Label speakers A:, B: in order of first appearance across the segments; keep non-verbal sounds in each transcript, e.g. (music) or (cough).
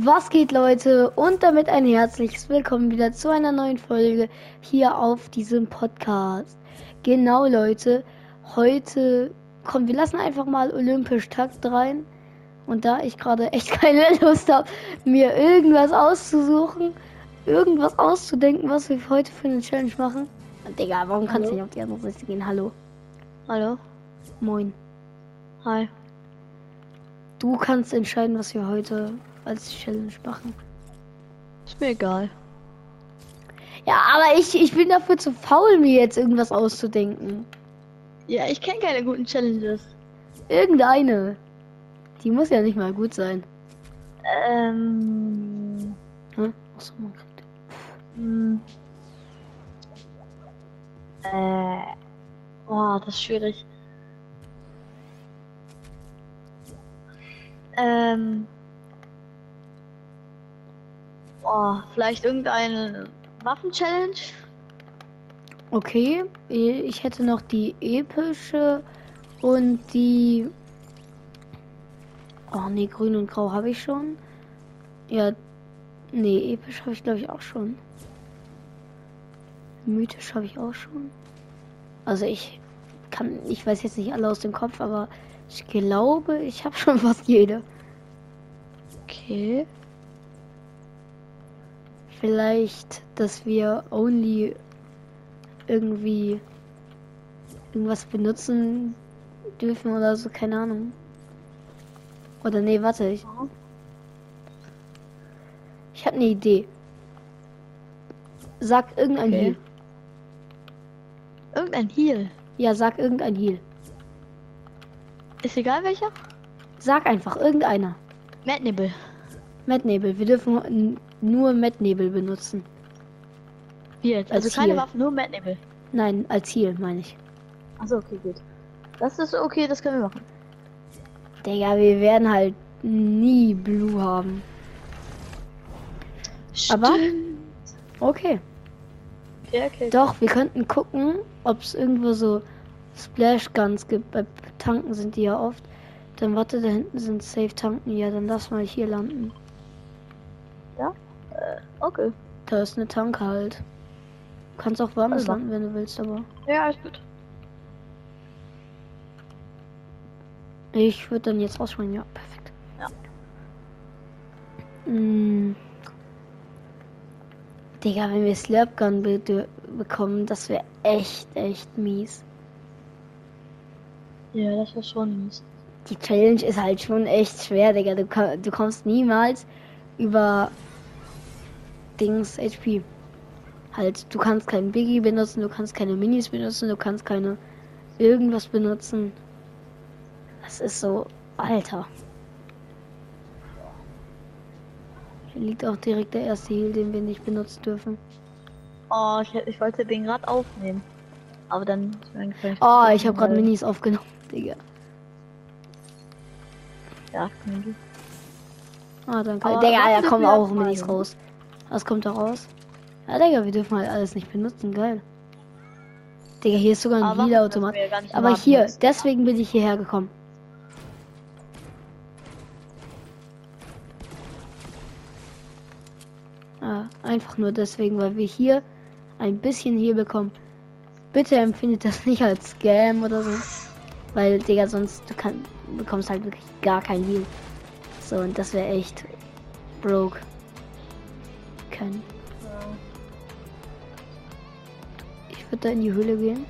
A: Was geht Leute und damit ein herzliches Willkommen wieder zu einer neuen Folge hier auf diesem Podcast. Genau Leute, heute kommen wir lassen einfach mal Olympisch Takt rein und da ich gerade echt (laughs) keine Lust habe, mir irgendwas auszusuchen, irgendwas auszudenken, was wir heute für eine Challenge machen. Digga, warum kannst du nicht auf die andere Seite gehen? Hallo.
B: Hallo.
A: Moin.
B: Hi.
A: Du kannst entscheiden, was wir heute als Challenge machen.
B: Ist mir egal.
A: Ja, aber ich, ich bin dafür zu faul, mir jetzt irgendwas auszudenken.
B: Ja, ich kenne keine guten Challenges.
A: Irgendeine. Die muss ja nicht mal gut sein.
B: Ähm.
A: Hm? Achso, man kriegt.
B: Hm. Äh. Boah, das ist schwierig. Ähm. Boah, vielleicht irgendeine Waffen-Challenge?
A: Okay, ich hätte noch die epische und die. Oh nee, grün und grau habe ich schon. Ja, nee, episch habe ich glaube ich auch schon. Mythisch habe ich auch schon. Also ich kann, ich weiß jetzt nicht alle aus dem Kopf, aber ich glaube, ich habe (laughs) schon fast jede.
B: Okay.
A: Vielleicht, dass wir only irgendwie irgendwas benutzen dürfen oder so, keine Ahnung. Oder nee, warte, ich. Ich habe eine Idee. Sag irgendein
B: Okay.
A: Heal.
B: Irgendein Heal.
A: Ja, sag irgendein Heal.
B: Ist egal welcher?
A: Sag einfach irgendeiner.
B: Mad Nibble.
A: Mettnebel. Wir dürfen nur Mettnebel benutzen.
B: Wie jetzt? Also
A: Als
B: keine
A: Heal.
B: Waffen, nur Mad Nibble.
A: Nein, als Heal meine ich.
B: Achso, okay, gut. Das ist okay, das können wir machen.
A: Digga, wir werden halt nie Blue haben. Aber- Okay.
B: Okay, okay.
A: Doch, wir könnten gucken, ob es irgendwo so Splash Guns gibt. Bei Tanken sind die ja oft. Dann warte, da hinten sind Safe Tanken. Ja, dann lass mal hier landen.
B: Okay.
A: Da ist eine Tanke halt. Du kannst auch woanders
B: Also.
A: landen, wenn du willst, aber
B: Ja, alles gut.
A: ich würde dann jetzt rausspringen. Ja, perfekt.
B: Ja.
A: Mm. Digga, wenn wir Slurp Gun be bekommen, das wäre echt, echt mies.
B: Ja, das war schon mies.
A: Die Challenge ist halt schon echt schwer, Digga. Du, du kommst niemals über Dings HP. Halt, du kannst keinen Biggie benutzen, du kannst keine Minis benutzen, du kannst keine irgendwas benutzen. Das ist so, Alter. Hier liegt auch direkt der erste Heal, den wir nicht benutzen dürfen.
B: Oh, ich, ich wollte den gerade aufnehmen. Aber dann
A: Oh, ich habe gerade Minis aufgenommen, Digga.
B: Ja, wir.
A: Ah, danke.
B: Aber
A: Digga, da kommen auch Minis raus. Was kommt da raus? Ja, Digga, wir dürfen halt alles nicht benutzen. Geil. Digga, hier ist sogar ein
B: nicht
A: Aber hier,
B: das-
A: deswegen bin ich hierher gekommen. Ah, einfach nur deswegen, weil wir hier ein bisschen Heal bekommen. Bitte empfindet das nicht als Scam oder so. Weil, Digga, sonst du kann, bekommst halt wirklich gar kein Heal. So, und das wäre echt broke. Können. Ich würde da in die Höhle gehen.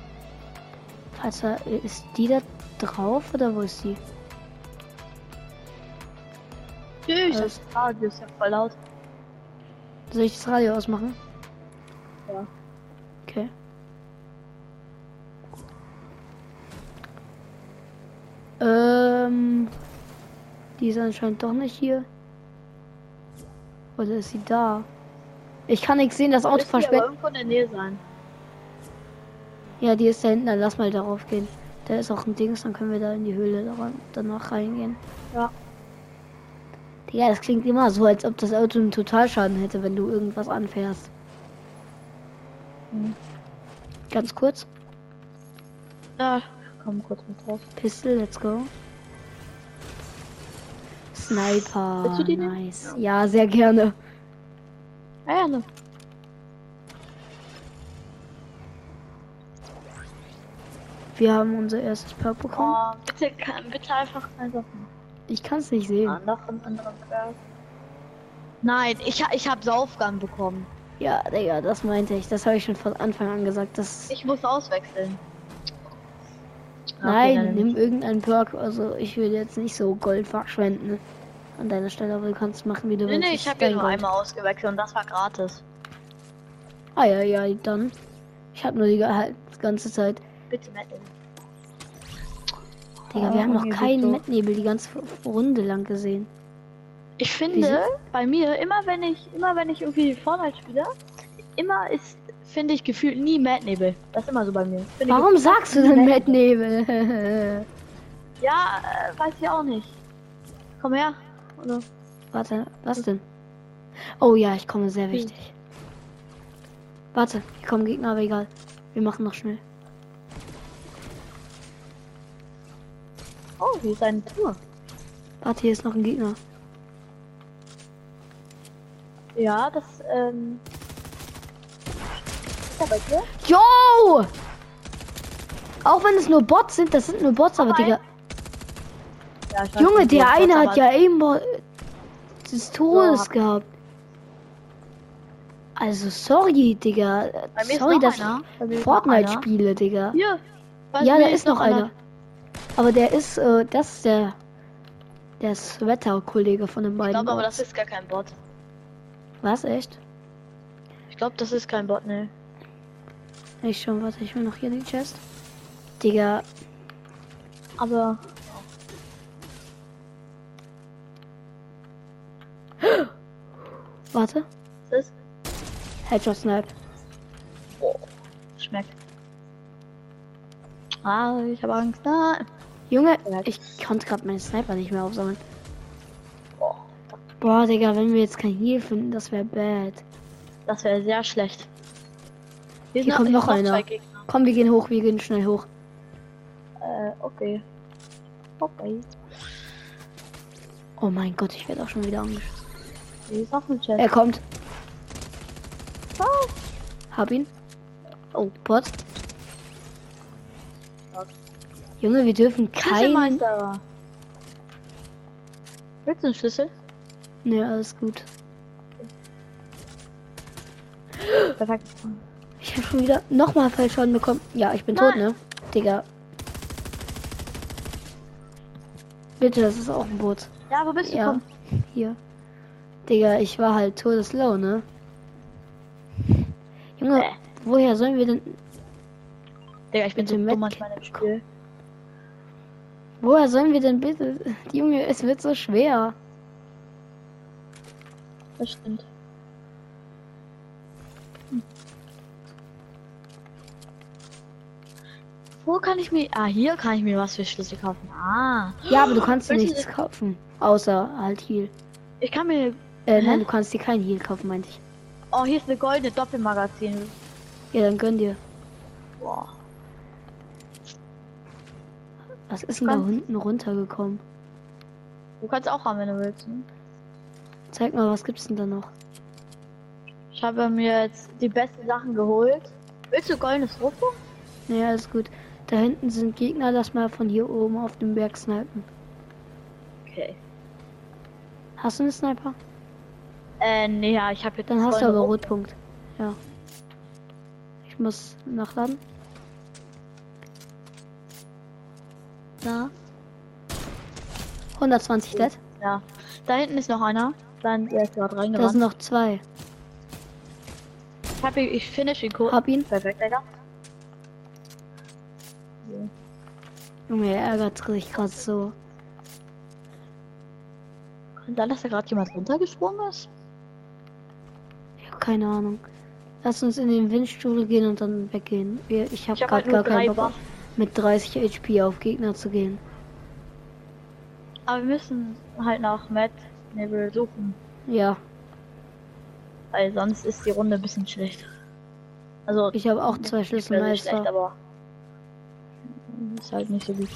A: Falls da, ist die da drauf oder wo ist die?
B: Tschüss,
A: Also-
B: das Radio ist ja voll laut.
A: Soll ich das Radio ausmachen?
B: Ja.
A: Okay. Ähm, die ist anscheinend doch nicht hier. Oder ist sie da? Ich kann nichts sehen, das Auto versperrt.
B: irgendwo in der Nähe sein.
A: Ja, die ist da hinten, dann lass mal darauf gehen. Da ist auch ein Dings, dann können wir da in die Höhle danach reingehen.
B: Ja.
A: Ja, das klingt immer so, als ob das Auto einen Totalschaden hätte, wenn du irgendwas anfährst.
B: Hm.
A: Ganz kurz.
B: Ja, komm kurz mit drauf.
A: Pistol, let's go. Sniper, nice. Ja. ja, sehr gerne.
B: Ah perna. Ne.
A: Wir haben unser erstes Perk bekommen.
B: Oh, bitte, kann, bitte einfach also,
A: Ich kann es nicht sehen.
B: Ah, noch ein anderer Perk. Nein, ich, ich habe Saufgang bekommen.
A: Ja, Digga, das meinte ich. Das habe ich schon von Anfang an gesagt. Das
B: ich muss auswechseln.
A: Nein,
B: okay,
A: nimm irgendeinen Perk. Also ich will jetzt nicht so Gold verschwenden an deiner Stelle, aber du kannst machen, wie du
B: nee,
A: willst.
B: Nee, ich habe ja nur
A: Gott.
B: einmal ausgewechselt und das war gratis.
A: Ah ja, ja, dann. Ich habe nur halt, die ganze Zeit.
B: Bitte Mettnebel.
A: Digga,
B: oh,
A: wir haben noch keinen Mettnebel die ganze Runde lang gesehen.
B: Ich finde, bei mir, immer wenn ich, immer wenn ich irgendwie Fortnite spiele, immer ist, finde ich gefühlt nie Mettnebel. Das ist immer so bei mir.
A: Warum sagst du denn Mettnebel? (laughs)
B: ja, äh, weiß ich auch nicht. Komm her. Oder?
A: Warte, was denn? Oh ja, ich komme, sehr
B: hm.
A: wichtig. Warte, hier kommen Gegner, aber egal. Wir machen noch schnell.
B: Oh, hier ist eine Tür.
A: Warte, hier ist noch ein Gegner.
B: Ja, das, ähm.
A: Yo! Auch wenn es nur Bots sind, das sind nur Bots, aber Digga.
B: Ja,
A: Junge, der eine hat ja eben des Todes
B: so.
A: gehabt. Also sorry, Digga. Sorry, dass ich Fortnite spiele, Digga.
B: Hier.
A: Ja, da ist, noch einer. einer. Aber der ist, äh, das ist der, der Sweater-Kollege von den beiden.
B: Ich glaube aber, das ist gar kein Bot.
A: Was, echt?
B: Ich glaube, das ist kein Bot, ne.
A: Ich schon, warte, ich will noch hier den Chest. Digga.
B: Aber
A: Warte.
B: Was ist?
A: Headshot Snipe.
B: Oh, schmeckt. Ah, ich habe Angst. Ah.
A: Junge, ich konnte gerade meinen Sniper nicht mehr aufsammeln.
B: Boah,
A: Digga, wenn wir jetzt kein Heal finden, das wäre bad.
B: Das wäre sehr schlecht.
A: Wir
B: Hier
A: kommt noch einer. Komm, wir gehen hoch, wir gehen schnell hoch.
B: Äh, okay. Okay.
A: Oh mein Gott, ich werde auch schon wieder
B: angeschaut. Ist auch ein Chat.
A: Er kommt.
B: Oh.
A: Hab ihn. Oh, Bot.
B: Okay.
A: Junge, wir dürfen keinen.
B: Willst du einen Schlüssel?
A: Ne, alles gut.
B: Perfekt.
A: Ich habe schon wieder nochmal Fallschaden bekommen. Ja, ich bin
B: Nein.
A: tot, ne? Digga. Bitte, das ist auch ein Boot.
B: Ja, wo bist du?
A: Ja.
B: Komm.
A: Hier. Digga, ich war halt todeslow, ne? Junge, woher sollen wir denn.
B: Digga, ich bin so dumm manchmal im Spiel.
A: Woher sollen wir denn bitte. Junge, es wird so schwer.
B: Das stimmt. Hm. Wo kann ich mir. Ah, hier kann ich mir was für Schlüssel kaufen. Ah.
A: Ja, aber du kannst
B: oh,
A: nichts kaufen. Außer halt hier.
B: Ich kann mir
A: äh, nein, du kannst dir kein Heal kaufen, meinte ich.
B: Oh, hier ist eine goldene Doppelmagazin.
A: Ja, dann gönn dir.
B: Boah.
A: Was ist denn da unten runtergekommen?
B: Du kannst auch haben, wenn du willst. Hm?
A: Zeig mal, was gibt's denn da noch?
B: Ich habe mir jetzt die besten Sachen geholt. Willst du goldenes Rufo?
A: Ja, ist gut. Da hinten sind Gegner, lass mal von hier oben auf dem Berg snipen.
B: Okay.
A: Hast du einen Sniper?
B: Äh, nee, ja, ich habe jetzt.
A: Dann hast du aber Rotpunkt. Ja. Ich muss nachladen. Da. 120 Dead.
B: Ja. Da hinten ist noch einer. Dann der ist gerade reingerannt.
A: Da sind noch zwei.
B: Ich hab ihn, ich finish ihn kurz.
A: Hab ihn.
B: Perfekt, Alter.
A: Junge, er ärgert sich gerade so.
B: Kann sein, dass da gerade jemand runtergesprungen ist?
A: keine Ahnung. Lass uns in den Windstuhl gehen und dann weggehen. Wir, Ich habe hab
B: halt
A: gar keinen Bock, mit 30 HP auf Gegner zu gehen.
B: Aber wir müssen halt nach Matt Nebel suchen.
A: Ja.
B: Weil sonst ist die Runde ein bisschen schlecht. Also
A: ich habe auch zwei Schlüsselmeister.
B: Aber ist halt nicht so gut.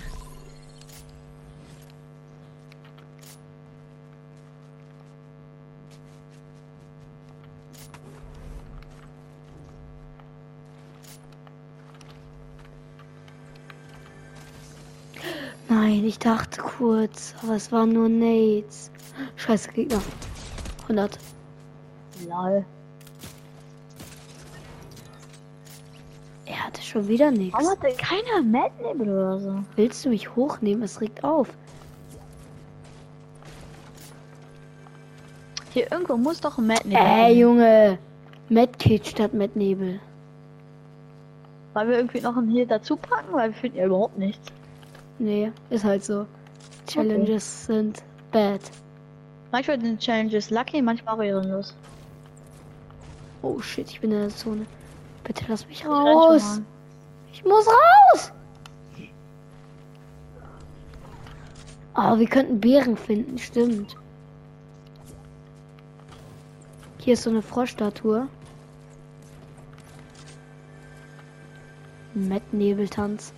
A: Nein, ich dachte kurz, aber es waren nur Nades. Scheiße, Gegner. 100.
B: Lol.
A: Er hatte schon wieder nichts.
B: Warum hat denn keiner Nebel oder so?
A: Willst du mich hochnehmen? Es regt auf.
B: Hier irgendwo muss doch ein Mad Nebel
A: Ey. Junge. Medkit statt Mednebel.
B: Weil wir irgendwie noch einen hier dazu packen, weil wir finden ja überhaupt nichts.
A: Nee, ist halt so. Challenges sind bad.
B: Manchmal sind Challenges lucky, manchmal auch ehrenlos.
A: Oh shit, ich bin in der Zone. Bitte lass mich raus. Ich muss raus. Oh, wir könnten Bären finden, stimmt. Hier ist so eine Froschstatue. Mettnebeltanz.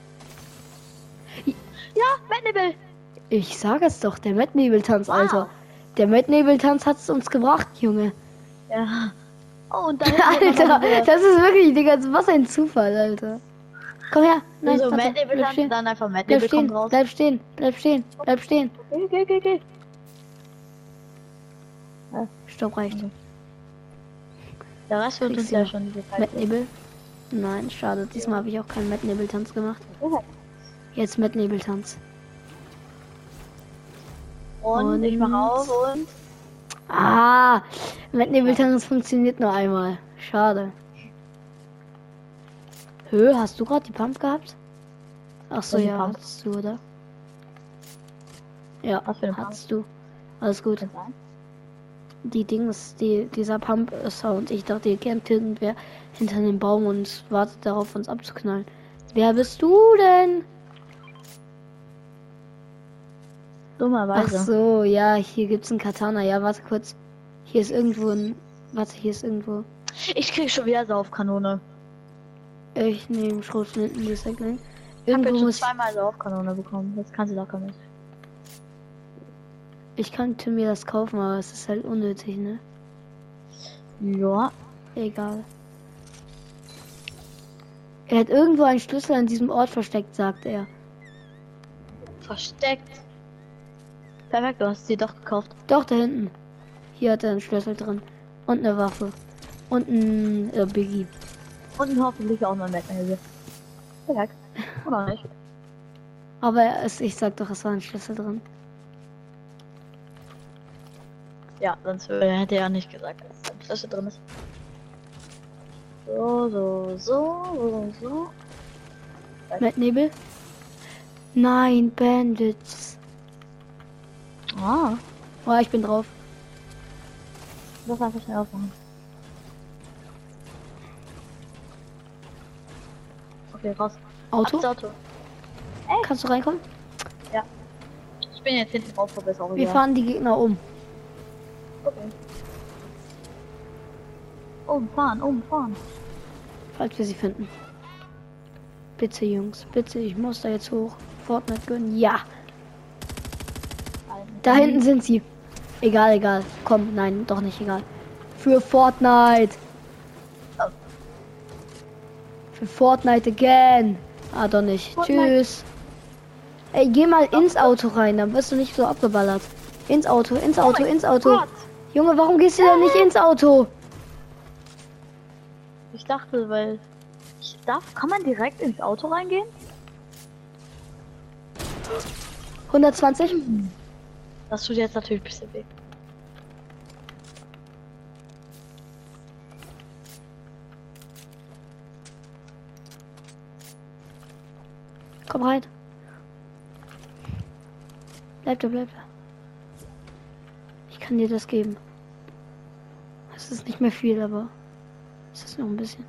B: Ja, Mad Nebel!
A: Ich sag es doch, der Mettnebeltanz,
B: Wow.
A: Alter. Der Mettnebeltanz hat es uns gebracht, Junge.
B: Ja. Oh, und (laughs) da hinten ist noch
A: Alter, das ist wirklich, Digga, was ein Zufall, Alter. Komm her. Nein,
B: so
A: warte, bleib
B: dann,
A: stehen.
B: dann einfach
A: Bleib stehen, bleib stehen, bleib stehen, bleib stehen.
B: Okay, okay, okay, okay.
A: Stopp reicht.
B: Der Rest wird uns ja schon.
A: Mettnebel? Nein, schade. Diesmal habe ich auch keinen Mettnebeltanz gemacht.
B: Ja.
A: Jetzt Mettnebeltanz.
B: Und, ich mach
A: Und-
B: auf und.
A: Ah, Mettnebeltanz funktioniert nur einmal. Schade. Hö, hast du gerade die Pump gehabt? Ach so, ja,
B: Pump?
A: hattest du, oder? Ja,
B: Was für Pump?
A: hattest du. Alles gut. Die Dings, die, dieser Pump-Sound. Ich dachte, ihr kennt irgendwer hinter dem Baum und wartet darauf, uns abzuknallen. Wer bist du denn? Ach
B: Dummerweise.
A: so, ja, hier gibt's einen Katana. Ja, warte kurz. Hier ist irgendwo ein. Warte, hier ist irgendwo.
B: Ich krieg schon wieder Saufkanone.
A: Ich nehme Schrotflinten Recycling.
B: Ich hab
A: Irgendwo
B: jetzt schon
A: muss.
B: zweimal Saufkanone bekommen. Das kannst du locker nicht.
A: Ich könnte mir das kaufen, aber es ist halt unnötig, ne?
B: Ja.
A: Egal. Er hat irgendwo einen Schlüssel an diesem Ort versteckt, sagt er.
B: Versteckt. Perfekt, du hast sie doch gekauft.
A: Doch, da hinten. Hier hat er einen Schlüssel drin. Und eine Waffe. Und ein äh, Biggie.
B: Und hoffentlich auch noch ein Mettnebel. Perfekt. Oder nicht?
A: Aber es, ich sag doch, es war ein Schlüssel drin.
B: Ja, sonst hätte er nicht gesagt, dass ein Schlüssel drin ist. So, so, so, so, so.
A: Mit Nebel? Nein, Bandits.
B: Ah,
A: Oh, ich bin drauf.
B: das einfach schnell aufmachen. Okay, raus.
A: Auto?
B: Ab ins Auto.
A: Kannst du reinkommen?
B: Ich bin jetzt hinten drauf, aber ist auch
A: Wir
B: egal.
A: fahren die Gegner um.
B: Okay. Umfahren, umfahren.
A: Falls wir sie finden. Bitte, Jungs. Bitte, ich muss da jetzt hoch. Fortnite gönnen. Ja, da hinten sind sie. Egal, egal. Komm, nein, doch nicht egal. Für Fortnite.
B: Oh.
A: Für Fortnite again. Ah, doch nicht.
B: Fortnite.
A: Tschüss. Ey, geh mal ins Auto rein, dann wirst du nicht so abgeballert. Ins Auto, ins Auto,
B: mein
A: ins Auto.
B: Gott.
A: Junge, warum gehst du denn nicht ins Auto?
B: Ich dachte, weil ich darf, kann man direkt ins Auto reingehen?
A: 120?
B: Das tut jetzt natürlich ein bisschen weh.
A: Komm rein. Bleib da, bleib da. Ich kann dir das geben. Es ist nicht mehr viel, aber es ist noch ein bisschen.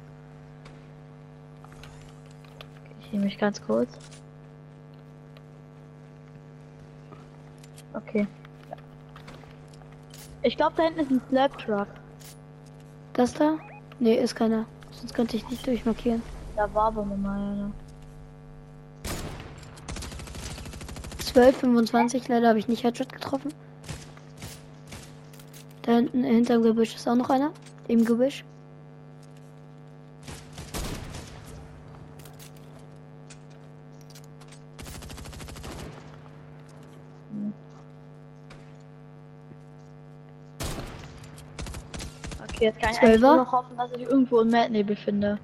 B: Ich nehme mich ganz kurz. Okay. Ja. Ich glaube, da hinten ist ein Slap Truck.
A: Das da? Nee, ist keiner. Sonst könnte ich nicht durchmarkieren.
B: Da war aber mal einer.
A: 12, 25, leider habe ich nicht Headshot getroffen. Da hinten hinterm Gebüsch ist auch noch einer. Im Gebüsch.
B: Okay, jetzt kann ich
A: Zwölfer?
B: nur noch hoffen, dass ich irgendwo einen Mad-Nebel finde.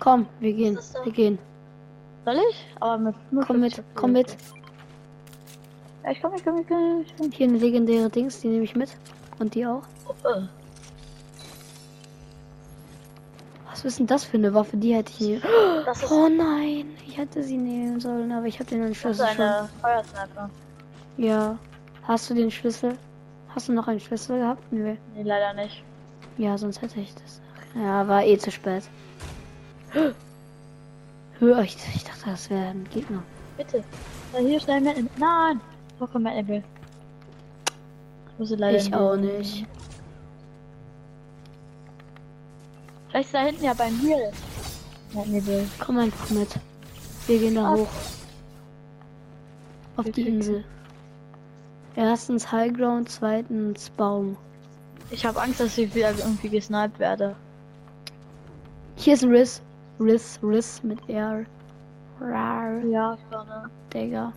A: Komm, wir gehen. Wir gehen.
B: Soll ich? Aber mit
A: Komm mit, komm mit.
B: Ja, ich komm, ich komm, ich komm. Ich komm.
A: Hier eine legendäre Dings, die nehme ich mit. Und die auch.
B: Oh.
A: Was ist denn das für eine Waffe? Die hätte ich nie. Oh nein, ich hätte sie nehmen sollen, aber ich habe den Schlüssel schon.
B: Feuersniper.
A: Ja. Hast du den Schlüssel? Hast du noch einen Schlüssel gehabt? Nö.
B: Nee, leider nicht.
A: Ja, sonst hätte ich das. Ja, war eh zu spät. Hör, ich, ich dachte, das wäre ein Gegner.
B: Bitte. Ja, hier schnell Mad-Nebel. Nein! Wo kommt Mad-Nebel? Ich leider
A: Ich auch nicht.
B: Vielleicht ist da hinten ja beim. Mad-Nebel.
A: Komm einfach mit. Wir gehen da
B: Ah.
A: hoch. Auf die. Insel. Erstens Highground, zweitens Baum.
B: Ich habe Angst, dass ich wieder irgendwie gesniped werde.
A: Hier ist ein Riss. Riss, Riss mit R. Rar,
B: Ja, vorne.
A: Digga.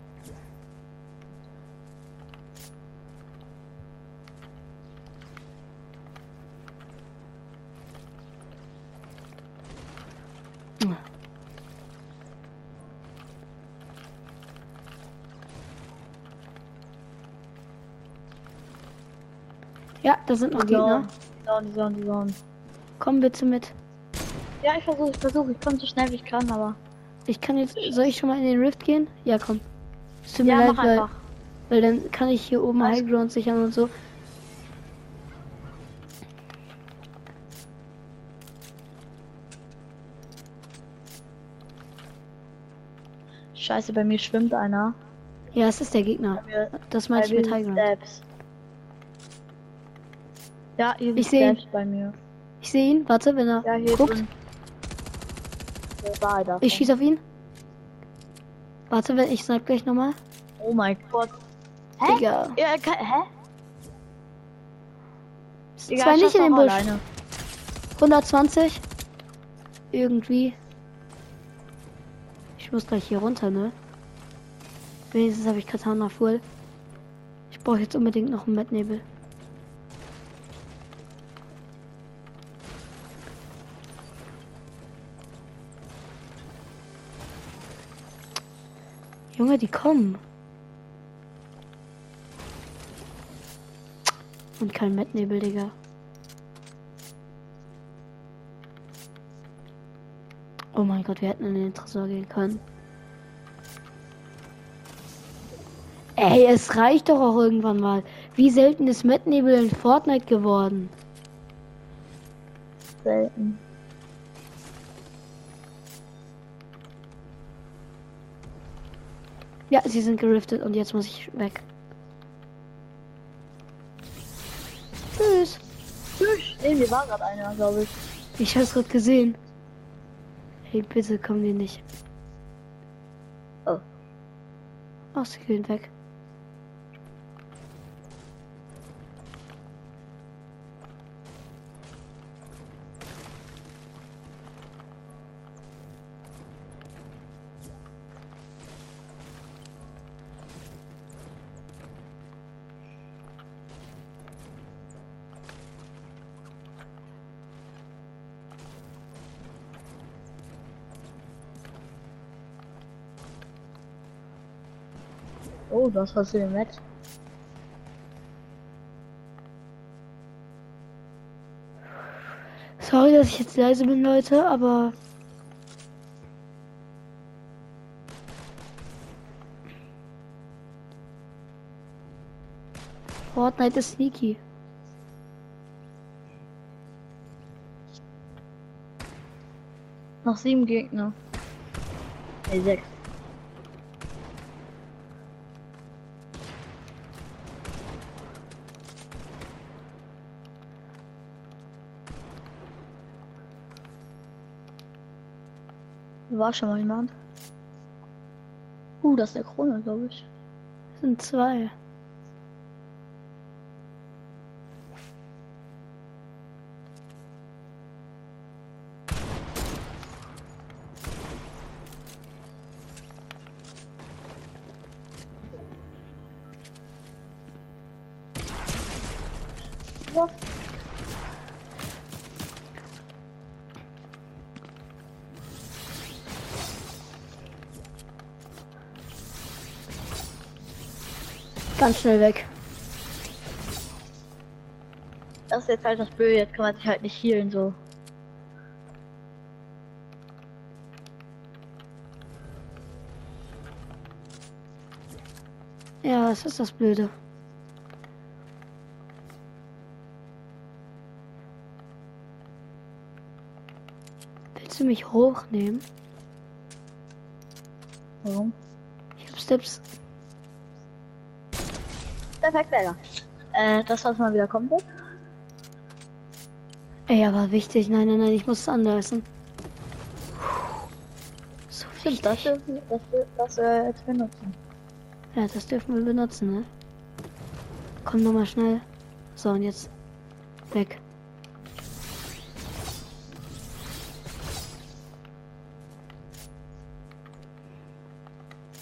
A: Ja, da sind noch Gegner.
B: Die Zone, die Zone, die Zone.
A: Komm bitte mit.
B: Ja, ich versuche, ich versuche. Ich komme so schnell wie ich kann, aber.
A: Ich kann jetzt. Soll ich schon mal in den Rift gehen? Ja, komm. Es tut mir
B: Ja,
A: leid, weil,
B: einfach.
A: weil dann kann ich hier oben
B: Alles
A: Highground sichern und so.
B: Scheiße, bei mir schwimmt einer.
A: Ja, es ist der Gegner.
B: Mir,
A: Das meinte ich mit Highground.
B: Steps. Ja, hier
A: Ich seh ihn.
B: Bei mir.
A: Ich sehe ihn. Warte, wenn er
B: Ja, hier
A: guckt.
B: da.
A: Ich schieße auf ihn. Warte, wenn ich snipe gleich nochmal.
B: Oh mein Gott. Hä?
A: Digga.
B: Ja, kann, hä? Digga,
A: Zwei
B: ich
A: nicht in den Busch.
B: Alleine.
A: 120. Irgendwie. Ich muss gleich hier runter, ne? Wenigstens habe ich Katana voll. Ich brauche jetzt unbedingt noch einen Mettnebel. Junge, die kommen. Und kein Mettnebel, Digga. Oh mein Gott, wir hätten in den Tresor gehen können. Ey, es reicht doch auch irgendwann mal. Wie selten ist Mettnebel in Fortnite geworden?
B: Selten.
A: Ja, sie sind geriftet und jetzt muss ich weg. Tschüss.
B: Tschüss. Nee, hier war gerade einer, glaube ich.
A: Ich hab's gerade gesehen. Hey, bitte komm dir nicht.
B: Oh.
A: Ach, sie gehen weg.
B: Oh, das hast du dir mit.
A: Sorry, dass ich jetzt leise bin, Leute, aber. Fortnite ist sneaky.
B: Noch sieben Gegner. Nee, sechs. War schon mal jemand? Uh, das ist der Krone, glaube ich.
A: Das sind zwei. Ganz schnell weg.
B: Das ist jetzt halt das Blöde, jetzt kann man sich halt nicht healen so.
A: Ja, das ist das Blöde. Willst du mich hochnehmen?
B: Warum?
A: Ich hab Steps.
B: Perfekt, Berger. Äh, das was mal wieder kommt wird.
A: Ey, aber wichtig. Nein, nein, nein, ich muss es anlassen. So wichtig.
B: das, dürfen- das, das, äh, jetzt benutzen.
A: Ja, das dürfen wir benutzen, ne? Komm nochmal schnell. So, und jetzt weg.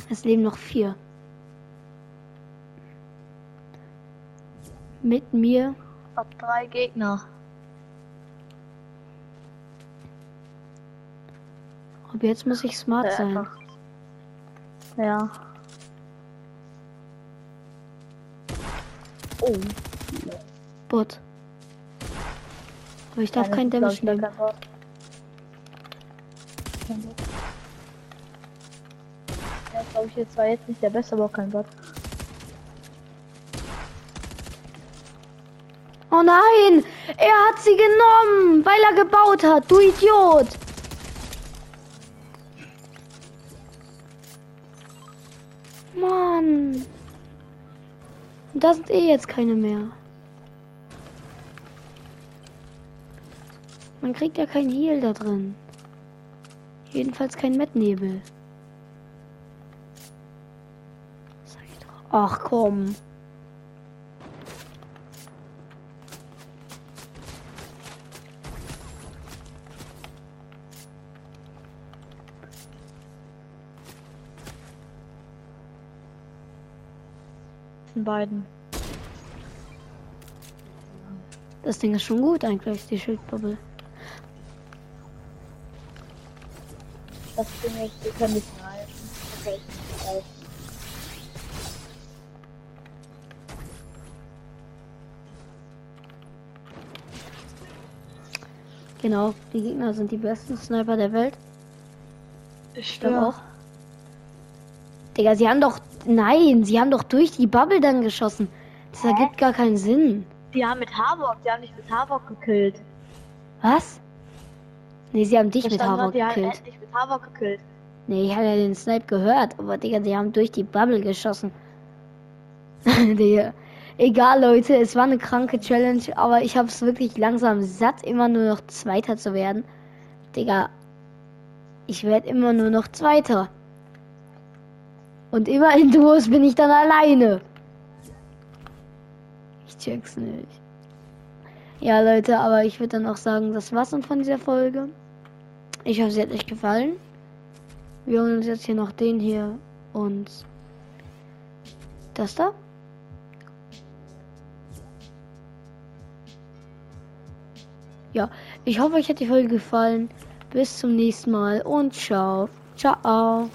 A: Es leben noch vier. Mit mir.
B: Hab drei Gegner.
A: Ab jetzt muss ich smart
B: Äh,
A: sein.
B: einfach. Ja. Oh.
A: Bot. Aber ich darf kein Damage
B: ich,
A: nehmen.
B: Ja, glaube ich jetzt zwar jetzt nicht der beste, aber auch kein Bot.
A: Oh nein! Er hat sie genommen, weil er gebaut hat. Du Idiot! Mann! Da sind eh jetzt keine mehr. Man kriegt ja kein Heal da drin. Jedenfalls kein Mettnebel. Ach komm.
B: Den beiden.
A: Das Ding ist schon gut eigentlich, die Schildbubble.
B: Das Ding ist, wir können nicht halten.
A: Genau, die Gegner sind die besten Sniper der Welt.
B: Ich
A: glaube auch. Digga, sie haben doch. Nein, sie haben doch durch die Bubble dann geschossen. Das
B: Hä?
A: ergibt gar keinen Sinn.
B: Die haben mit Havok, die haben nicht mit Havok gekillt.
A: Was? Nee, sie haben dich
B: Da
A: mit Havok
B: dran, Die haben
A: gekillt.
B: mit Havok gekillt.
A: Nee, ich hatte ja den Snipe gehört, aber Digga, sie haben durch die Bubble geschossen. (laughs) Digga. Egal, Leute, es war eine kranke Challenge, aber ich habe es wirklich langsam satt, immer nur noch Zweiter zu werden. Digga, ich werde immer nur noch Zweiter. Und immer in Duos bin ich dann alleine. Ich check's nicht. Ja, Leute, aber ich würde dann auch sagen, das war's dann von dieser Folge. Ich hoffe, sie hat euch gefallen. Wir holen uns jetzt hier noch den hier und das da. Ja, ich hoffe, euch hat die Folge gefallen. Bis zum nächsten Mal und ciao. Ciao.